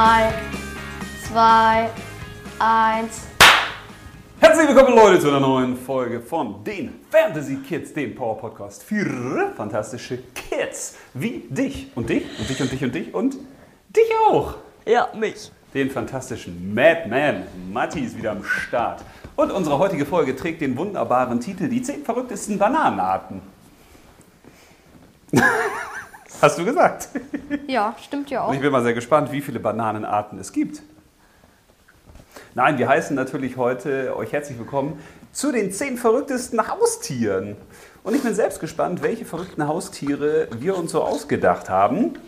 3, 2, 1. Herzlich willkommen Leute zu einer neuen Folge von den Fantasy Kids, dem Power Podcast für fantastische Kids wie dich und dich und dich und dich und dich und dich auch. Ja, mich. Den fantastischen Madman Matti ist wieder am Start. Und unsere heutige Folge trägt den wunderbaren Titel Die 10 verrücktesten Bananenarten. Hast du gesagt? Ja, stimmt ja Und auch. ich bin mal sehr gespannt, wie viele Bananenarten es gibt. Nein, wir heißen natürlich heute euch herzlich willkommen zu den zehn verrücktesten Haustieren. Und ich bin selbst gespannt, welche verrückten Haustiere wir uns so ausgedacht haben.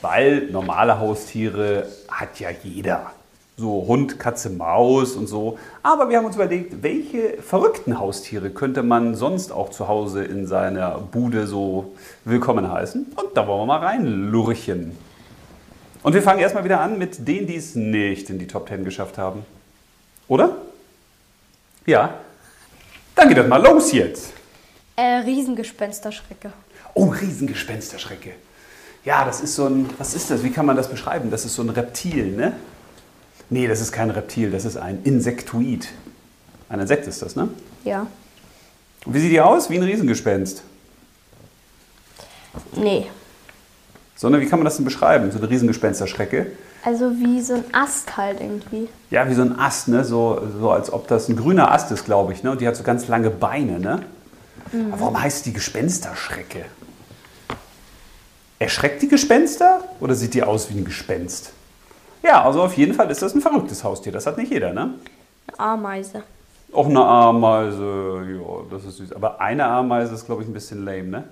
Weil normale Haustiere hat ja jeder. So Hund, Katze, Maus und so. Aber wir haben uns überlegt, welche verrückten Haustiere könnte man sonst auch zu Hause in seiner Bude so willkommen heißen. Und da wollen wir mal reinlurchen. Und wir fangen erstmal wieder an mit denen, die es nicht in die Top 10 geschafft haben. Oder? Ja. Dann geht das mal los jetzt. Äh, Riesengespensterschrecke. Oh, Riesengespensterschrecke. Ja, das ist so ein, was ist das? Wie kann man das beschreiben? Das ist so ein Reptil, ne? Nee, das ist kein Reptil, das ist ein Insektoid. Ein Insekt ist das, ne? Ja. Und wie sieht die aus? Wie ein Riesengespenst. Nee. Sondern wie kann man das denn beschreiben? So eine Riesengespensterschrecke. Also wie so ein Ast halt irgendwie. Ja, wie so ein Ast, ne? So, so als ob das ein grüner Ast ist, glaube ich, ne? Und die hat so ganz lange Beine, ne? Aber warum heißt die Gespensterschrecke? Erschreckt die Gespenster oder sieht die aus wie ein Gespenst? Ja, also auf jeden Fall ist das ein verrücktes Haustier. Das hat nicht jeder, ne? Eine Ameise. Auch eine Ameise, ja, das ist süß. Aber eine Ameise ist, glaube ich, ein bisschen lame, ne?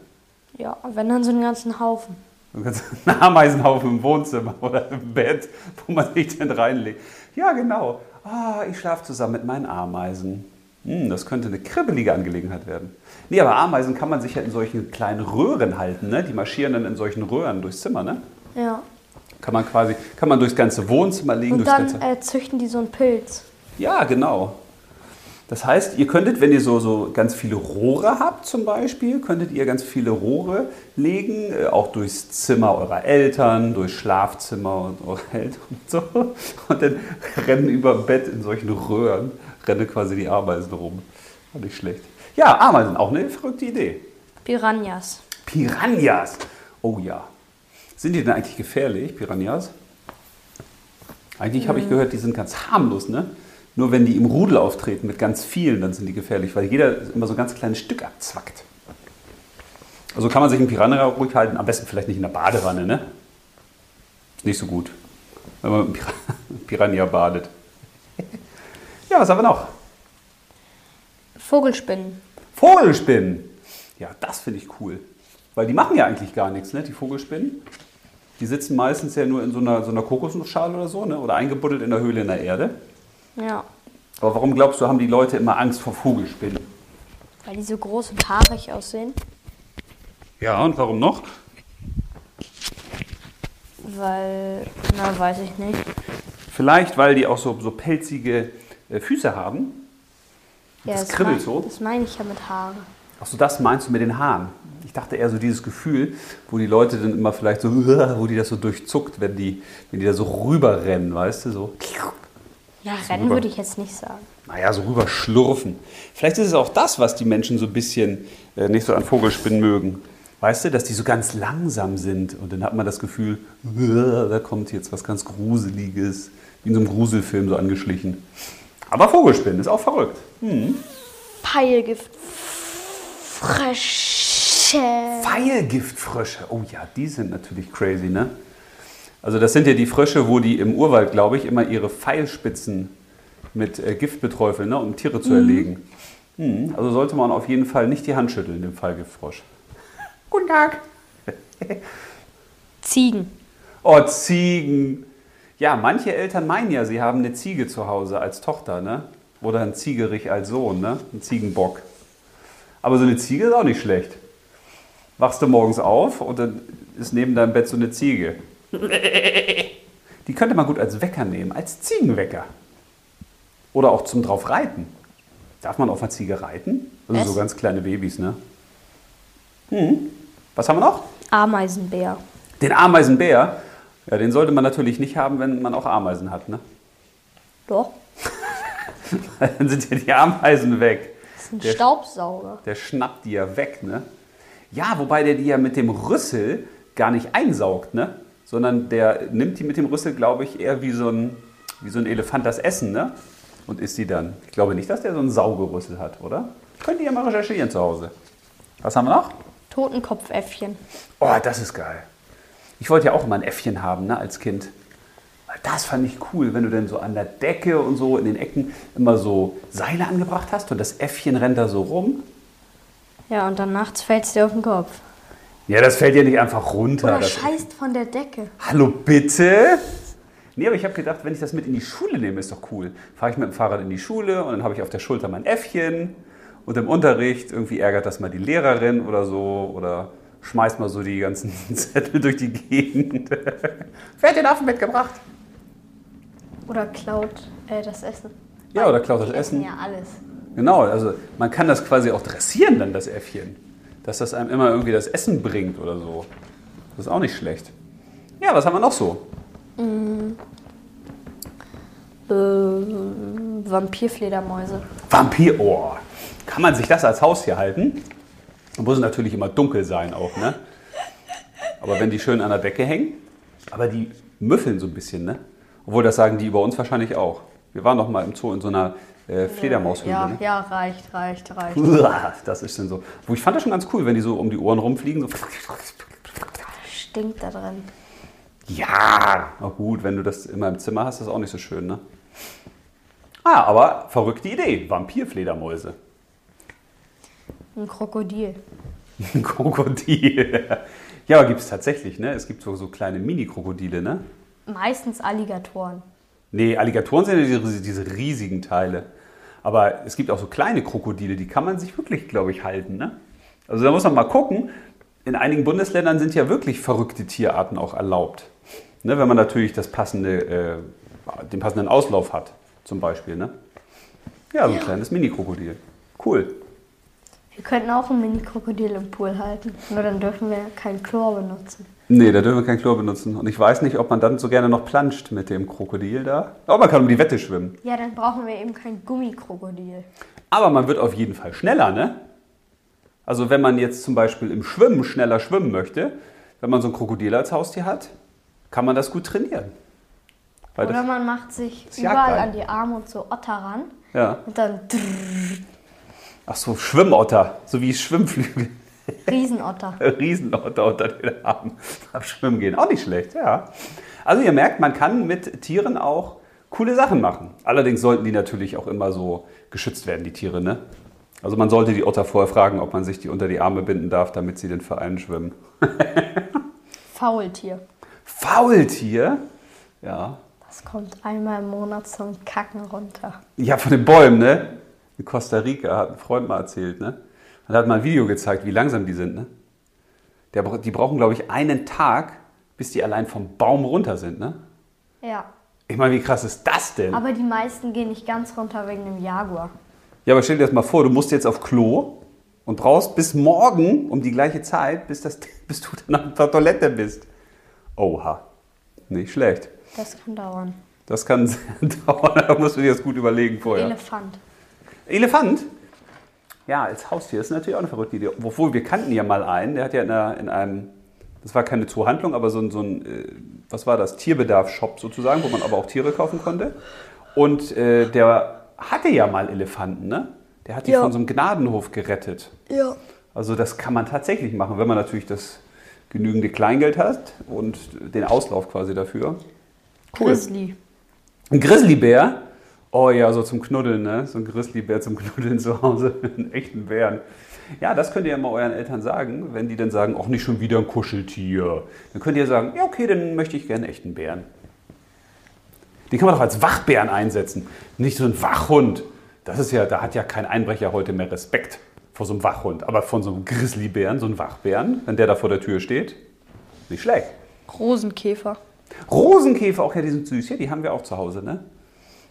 Ja, wenn dann so einen ganzen Haufen. Einen Ameisenhaufen im Wohnzimmer oder im Bett, wo man sich denn reinlegt. Ja, genau. Ah, ich schlafe zusammen mit meinen Ameisen. Hm, das könnte eine kribbelige Angelegenheit werden. Nee, aber Ameisen kann man sich ja in solchen kleinen Röhren halten, ne? Die marschieren dann in solchen Röhren durchs Zimmer, ne? Ja. Kann man quasi, kann man durchs ganze Wohnzimmer legen, Und dann ganze. äh, züchten die so einen Pilz. Ja, genau. Das heißt, ihr könntet, wenn ihr so, so ganz viele Rohre habt zum Beispiel, könntet ihr ganz viele Rohre legen, äh, auch durchs Zimmer eurer Eltern, durchs Schlafzimmer und eure Eltern und so. Und dann rennen über dem Bett in solchen Röhren, rennen quasi die Ameisen rum. War nicht schlecht. Ja, Ameisen, auch eine verrückte Idee. Piranhas. Piranhas. Oh ja. Sind die denn eigentlich gefährlich, Piranhas? Eigentlich habe ich gehört, die sind ganz harmlos, ne? Nur wenn die im Rudel auftreten mit ganz vielen, dann sind die gefährlich, weil jeder immer so ein ganz kleines Stück abzwackt. Also kann man sich einen Piranha ruhig halten, am besten vielleicht nicht in der Badewanne, ne? Ist nicht so gut, wenn man mit Pir- Piranha badet. Ja, was haben wir noch? Vogelspinnen. Vogelspinnen. Ja, das finde ich cool. Weil die machen ja eigentlich gar nichts, ne? die Vogelspinnen. Die sitzen meistens ja nur in so einer, so einer Kokosnussschale oder so, ne? oder eingebuddelt in der Höhle in der Erde. Ja. Aber warum glaubst du, haben die Leute immer Angst vor Vogelspinnen? Weil die so groß und haarig aussehen. Ja, und warum noch? Weil, na, weiß ich nicht. Vielleicht, weil die auch so, so pelzige äh, Füße haben. Ja, Das kribbelt mein- so. Das meine ich ja mit Haaren. Ach so, das meinst du mit den Haaren? Ich dachte eher so dieses Gefühl, wo die Leute dann immer vielleicht so, wo die das so durchzuckt, wenn die, wenn die da so rüberrennen, weißt du, so. Ja, Rennen rüber. würde ich jetzt nicht sagen. naja, so rüber schlurfen. Vielleicht ist es auch das, was die Menschen so ein bisschen äh, nicht so an Vogelspinnen mögen. Weißt du, dass die so ganz langsam sind und dann hat man das Gefühl, "Uah, da kommt jetzt was ganz Gruseliges, wie in so einem Gruselfilm so angeschlichen. Aber Vogelspinnen ist auch verrückt. Peilgift. Frösche. Pfeilgiftfrösche, oh ja, die sind natürlich crazy, ne? Also das sind ja die Frösche, wo die im Urwald, glaube ich, immer ihre Pfeilspitzen mit äh, Gift beträufeln, ne, um Tiere zu erlegen. Hm, also sollte man auf jeden Fall nicht die Hand schütteln, dem Pfeilgiftfrosch. Guten Tag. Ziegen. Oh, Ziegen. Ja, manche Eltern meinen ja, sie haben eine Ziege zu Hause als Tochter, ne? Oder ein Ziegerich als Sohn, ne? Ein Ziegenbock. Aber so eine Ziege ist auch nicht schlecht. Wachst du morgens auf und dann ist neben deinem Bett so eine Ziege. Die könnte man gut als Wecker nehmen, als Ziegenwecker. Oder auch zum drauf reiten. Darf man auf einer Ziege reiten? Also Was? so ganz kleine Babys, ne? Hm. Was haben wir noch? Ameisenbär. Den Ameisenbär. Ja, den sollte man natürlich nicht haben, wenn man auch Ameisen hat, ne? Doch. Dann sind ja die Ameisen weg. Das ist ein Der- Staubsauger. Der schnappt die ja weg, ne? Ja, wobei der die ja mit dem Rüssel gar nicht einsaugt, ne? Sondern der nimmt die mit dem Rüssel, glaube ich, eher wie so ein, wie so ein Elefant das Essen, ne? Und isst die dann. Ich glaube nicht, dass der so einen Saugerüssel hat, oder? Könnt ihr ja mal recherchieren zu Hause. Was haben wir noch? Totenkopfäffchen. Oh, das ist geil. Ich wollte ja auch immer ein Äffchen haben, ne, als Kind. Das fand ich cool, wenn du dann so an der Decke und so in den Ecken immer so Seile angebracht hast und das Äffchen rennt da so rum. Ja, und dann nachts fällt es dir auf den Kopf. Ja, das fällt ja nicht einfach runter. Oder das scheißt von der Decke. Hallo, bitte? Nee, aber ich habe gedacht, wenn ich das mit in die Schule nehme, ist doch cool. Fahre ich mit dem Fahrrad in die Schule und dann habe ich auf der Schulter mein Äffchen und im Unterricht irgendwie ärgert das mal die Lehrerin oder so oder schmeißt mal so die ganzen Zettel durch die Gegend. Wer hat den Affen mitgebracht? Oder klaut äh, das Essen. Ja, oder klaut das Die Essen. Ja, alles. Genau, also man kann das quasi auch dressieren dann, das Äffchen. Dass das einem immer irgendwie das Essen bringt oder so. Das ist auch nicht schlecht. Ja, was haben wir noch so? Äh, Vampirfledermäuse. Vampir, oh. Kann man sich das als Haustier halten? Muss natürlich immer dunkel sein auch, ne? Aber wenn die schön an der Decke hängen, aber die müffeln so ein bisschen, ne? Obwohl, das sagen die über uns wahrscheinlich auch. Wir waren doch mal im Zoo in so einer äh, Fledermaushöhle, Ja, ne? ja, reicht, reicht, reicht. Uah, Das ist dann so. Wo ich fand das schon ganz cool, wenn die so um die Ohren rumfliegen. So. Stinkt da drin. Ja, na gut, wenn du das immer im Zimmer hast, ist das auch nicht so schön, ne? Ah, aber verrückte Idee. Vampirfledermäuse. Ein Krokodil. Ein Krokodil. Ja, aber gibt es tatsächlich, ne? Es gibt so, so kleine Mini-Krokodile, ne? Meistens Alligatoren. Nee, Alligatoren sind ja diese, diese riesigen Teile. Aber es gibt auch so kleine Krokodile, die kann man sich wirklich, glaube ich, halten, ne? Also da muss man mal gucken. In einigen Bundesländern sind ja wirklich verrückte Tierarten auch erlaubt. Ne? Wenn man natürlich das passende, äh, den passenden Auslauf hat, zum Beispiel, ne? Ja, so ein kleines Mini-Krokodil. Cool. Wir könnten auch ein Mini-Krokodil im Pool halten. Nur dann dürfen wir kein Chlor benutzen. Nee, da dürfen wir kein Chlor benutzen. Und ich weiß nicht, ob man dann so gerne noch planscht mit dem Krokodil da. Aber man kann um die Wette schwimmen. Ja, dann brauchen wir eben kein Gummikrokodil. Aber man wird auf jeden Fall schneller, ne? Also wenn man jetzt zum Beispiel im Schwimmen schneller schwimmen möchte, wenn man so ein Krokodil als Haustier hat, kann man das gut trainieren. Weil Oder man macht sich überall an die Arme und so Otter ran. ja. Und dann Ach so, Schwimmotter, so wie Schwimmflügel. Riesenotter. Riesenotter unter den Armen am Schwimmen gehen. Auch nicht schlecht, ja. Also ihr merkt, man kann mit Tieren auch coole Sachen machen. Allerdings sollten die natürlich auch immer so geschützt werden, die Tiere, ne? Also man sollte die Otter vorher fragen, ob man sich die unter die Arme binden darf, damit sie den Verein schwimmen. Faultier. Faultier? Ja. Das kommt einmal im Monat zum Kacken runter. Ja, von den Bäumen, ne? In Costa Rica hat ein Freund mal erzählt, ne? Und hat mal ein Video gezeigt, wie langsam die sind, ne? Der, die brauchen, glaube ich, einen Tag, bis die allein vom Baum runter sind, ne? Ja. Ich meine, wie krass ist das denn? Aber die meisten gehen nicht ganz runter wegen dem Jaguar. Ja, aber stell dir das mal vor, du musst jetzt auf Klo und brauchst bis morgen um die gleiche Zeit, bis, das, bis du dann auf der Toilette bist. Oha. Nicht schlecht. Das kann dauern. Das kann sehr dauern, da musst du dir das gut überlegen vorher. Elefant. Elefant? Ja, als Haustier ist natürlich auch eine verrückte Idee. Obwohl, wir kannten ja mal einen, der hat ja in, einer, in einem, das war keine Zoohandlung, aber so ein, so ein äh, was war das, Tierbedarf-Shop sozusagen, wo man aber auch Tiere kaufen konnte. Und äh, der hatte ja mal Elefanten, ne? Der hat die Ja. von so einem Gnadenhof gerettet. Ja. Also das kann man tatsächlich machen, wenn man natürlich das genügende Kleingeld hat und den Auslauf quasi dafür. Cool. Grizzly. Ein Grizzlybär? Oh ja, so zum Knuddeln, ne? So ein Grizzlybär zum Knuddeln zu Hause. Einen echten Bären. Ja, das könnt ihr ja mal euren Eltern sagen, wenn die dann sagen, auch nicht schon wieder ein Kuscheltier. Dann könnt ihr sagen, ja okay, dann möchte ich gerne einen echten Bären. Den kann man doch als Wachbären einsetzen, nicht so ein Wachhund. Das ist ja, da hat ja kein Einbrecher heute mehr Respekt vor so einem Wachhund. Aber von so einem Grizzlybären, so einem Wachbären, wenn der da vor der Tür steht, nicht schlecht. Rosenkäfer. Rosenkäfer, auch ja, die sind süß. Ja, die haben wir auch zu Hause, ne?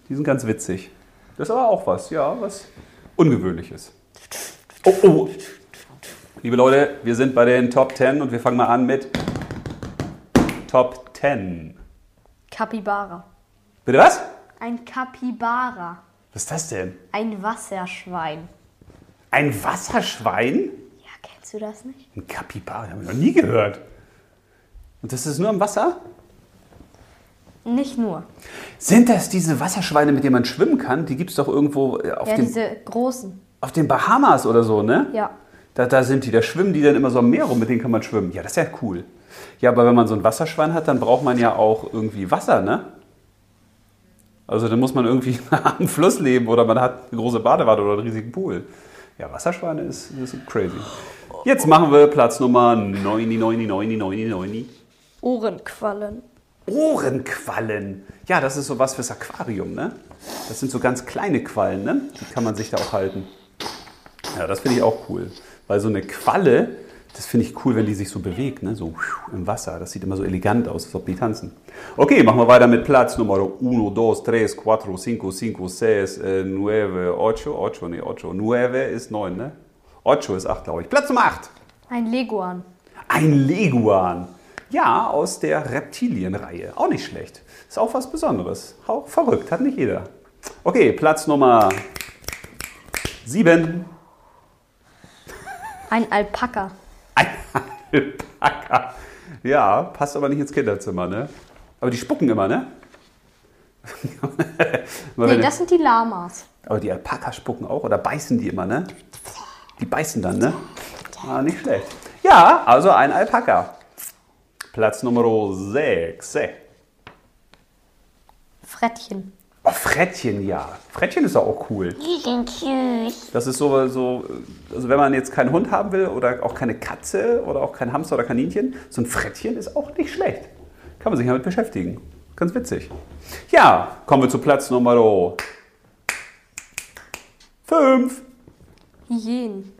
Die sind ganz witzig. Das ist aber auch was, ja, was Ungewöhnliches. Oh, oh. Liebe Leute, wir sind bei den Top 10 und wir fangen mal an mit Top 10. Capybara. Bitte was? Ein Capybara. Was ist das denn? Ein Wasserschwein. Ein Wasserschwein? Ja, kennst du das nicht? Ein Kapibara, habe ich noch nie gehört. Und das ist nur im Wasser? Nicht nur. Sind das diese Wasserschweine, mit denen man schwimmen kann? Die gibt es doch irgendwo äh, auf, Ja, den, diese großen. auf den Bahamas oder so, ne? Ja. Da, da sind die, da schwimmen die dann immer so am Meer rum, mit denen kann man schwimmen. Ja, das ist ja cool. Ja, aber wenn man so ein Wasserschwein hat, dann braucht man ja auch irgendwie Wasser, ne? Also dann muss man irgendwie am Fluss leben oder man hat eine große Badewanne oder einen riesigen Pool. Ja, Wasserschweine ist, ist crazy. Jetzt machen wir Platz Nummer 999999. Ohrenquallen. Ohrenquallen. Ja, das ist sowas fürs Aquarium, ne? Das sind so ganz kleine Quallen, ne? Die kann man sich da auch halten. Ja, das finde ich auch cool. Weil so eine Qualle, das finde ich cool, wenn die sich so bewegt, ne? So im Wasser. Das sieht immer so elegant aus, als ob die tanzen. Okay, machen wir weiter mit Platz Nummer 1, 2, 3, 4, 5, 5, 6, 9, 8. 8, nee, 8. 9 ist 9, ne? 8 ist 8, glaube ich. Platz Nummer 8. Ein Leguan. Ein Leguan. Ja, aus der Reptilienreihe. Auch nicht schlecht. Ist auch was Besonderes. Auch verrückt, hat nicht jeder. Okay, Platz Nummer 7. Ein Alpaka. Ein Alpaka. Ja, passt aber nicht ins Kinderzimmer, ne? Aber die spucken immer, ne? Nee, das sind die Lamas. aber die Alpakas spucken auch oder beißen die immer, ne? Die beißen dann, ne? Ah, nicht schlecht. Ja, also ein Alpaka. Platz Nummer 6. Frettchen. Oh, Frettchen, ja. Frettchen ist auch cool. Die sind süß. Das ist so, so, also wenn man jetzt keinen Hund haben will oder auch keine Katze oder auch kein Hamster oder Kaninchen, so ein Frettchen ist auch nicht schlecht. Kann man sich damit beschäftigen. Ganz witzig. Ja, kommen wir zu Platz Nummer 5. Hyänen.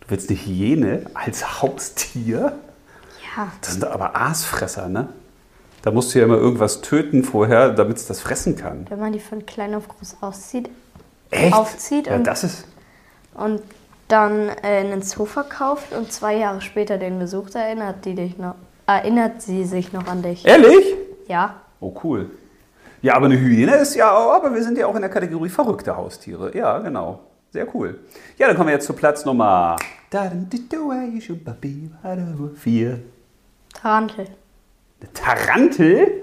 Du willst eine Hyäne als Haustier? Ja. Das sind aber Aasfresser, ne? Da musst du ja immer irgendwas töten vorher, damit es das fressen kann. Wenn man die von klein auf groß auszieht Echt? Aufzieht ja, und- das ist. und dann äh, einen Zoo verkauft und zwei Jahre später den besucht, erinnert die dich noch. Erinnert sie sich noch an dich. Ehrlich? Ja. Oh, cool. Ja, aber eine Hyäne ist ja auch, aber wir sind ja auch in der Kategorie verrückte Haustiere. Ja, genau. Sehr cool. Ja, dann kommen wir jetzt zu Platz Nummer 4. Tarantel. Eine Tarantel?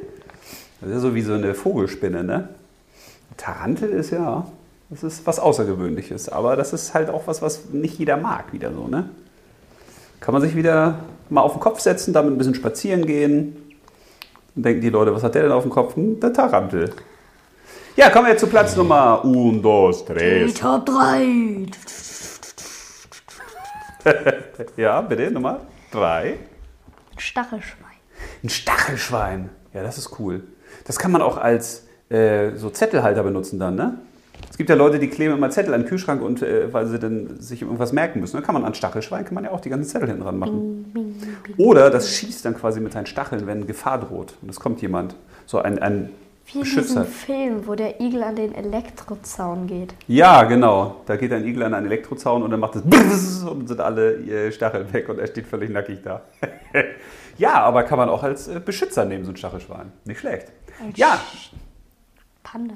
Das ist ja so wie so eine Vogelspinne, ne? Eine Tarantel ist ja, das ist was Außergewöhnliches. Aber das ist halt auch was, was nicht jeder mag, wieder so, ne? Kann man sich wieder mal auf den Kopf setzen, damit ein bisschen spazieren gehen. Dann denken die Leute, was hat der denn auf dem Kopf? Hm, der Tarantel. Ja, kommen wir jetzt zu Platz Nummer 1, 2, 3. Top 3. Ja, bitte, Nummer 3. Stachelschwein. Ein Stachelschwein. Ja, das ist cool. Das kann man auch als äh, so Zettelhalter benutzen dann, ne? Es gibt ja Leute, die kleben immer Zettel an den Kühlschrank und äh, weil sie dann sich irgendwas merken müssen. Dann kann man an Stachelschwein kann man ja auch die ganzen Zettel hinten dran machen. Oder das schießt dann quasi mit seinen Stacheln, wenn Gefahr droht. Und es kommt jemand. So ein, ein Wie in diesem Film, wo der Igel an den Elektrozaun geht. Ja, genau. Da geht ein Igel an einen Elektrozaun und dann macht es Brrrr und sind alle Stacheln weg und er steht völlig nackig da. ja, aber kann man auch als Beschützer nehmen, so ein Stachelschwein. Nicht schlecht. Ein Ja, Panda.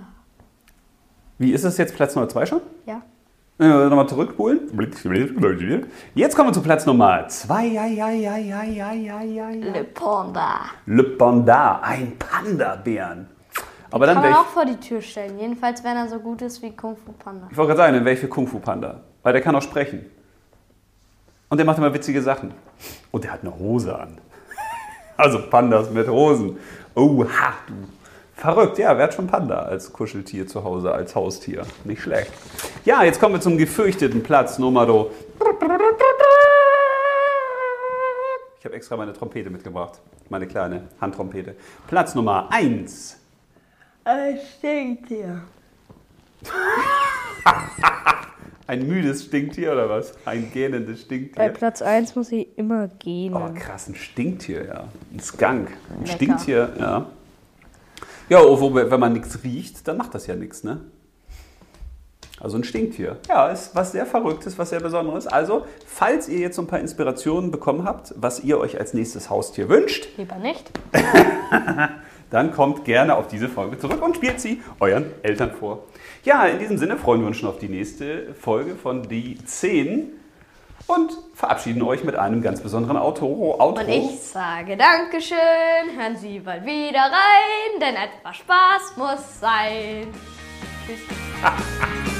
wie ist es jetzt Platz Nummer 2 schon? Ja. Äh, nochmal zurückspulen. Jetzt kommen wir zu Platz Nummer 2. Ja, ja, ja, ja, ja, ja, ja, ja. Le Panda. Le Panda, ein Panda-Bären. Aber dann Kann man auch vor die Tür stellen. Jedenfalls, wenn er so gut ist wie Kung Fu Panda. ich wollte gerade sagen, dann wäre ich für Kung Fu Panda. Weil der kann auch sprechen. Und der macht immer witzige Sachen. Und der hat eine Hose an. Also Pandas mit Hosen. Oha, du. Verrückt, ja, wer hat schon Panda als Kuscheltier zu Hause, als Haustier? Nicht schlecht. Ja, jetzt kommen wir zum gefürchteten Platz Nummer. Ich habe extra meine Trompete mitgebracht. Meine kleine Handtrompete. Platz Nummer 1. Es stinkt hier. Ein müdes Stinktier oder was? Ein gähnendes Bei Stinktier. Platz 1 muss ich immer gehen. Oh, krass, ein Stinktier, ja. Ein Skunk. Ein Lecker. Stinktier, ja. Ja, obwohl, wenn man nichts riecht, dann macht das ja nichts, ne? Also ein Stinktier. Ja, ist was sehr Verrücktes, was sehr Besonderes. Also, falls ihr jetzt so ein paar Inspirationen bekommen habt, was ihr euch als nächstes Haustier wünscht, Lieber nicht. dann kommt gerne auf diese Folge zurück und spielt sie euren Eltern vor. Ja, in diesem Sinne freuen wir uns schon auf die nächste Folge von Die 10 und verabschieden euch mit einem ganz besonderen Outro. Outro. Und ich sage Dankeschön, hören Sie bald wieder rein, denn etwas Spaß muss sein. Tschüss.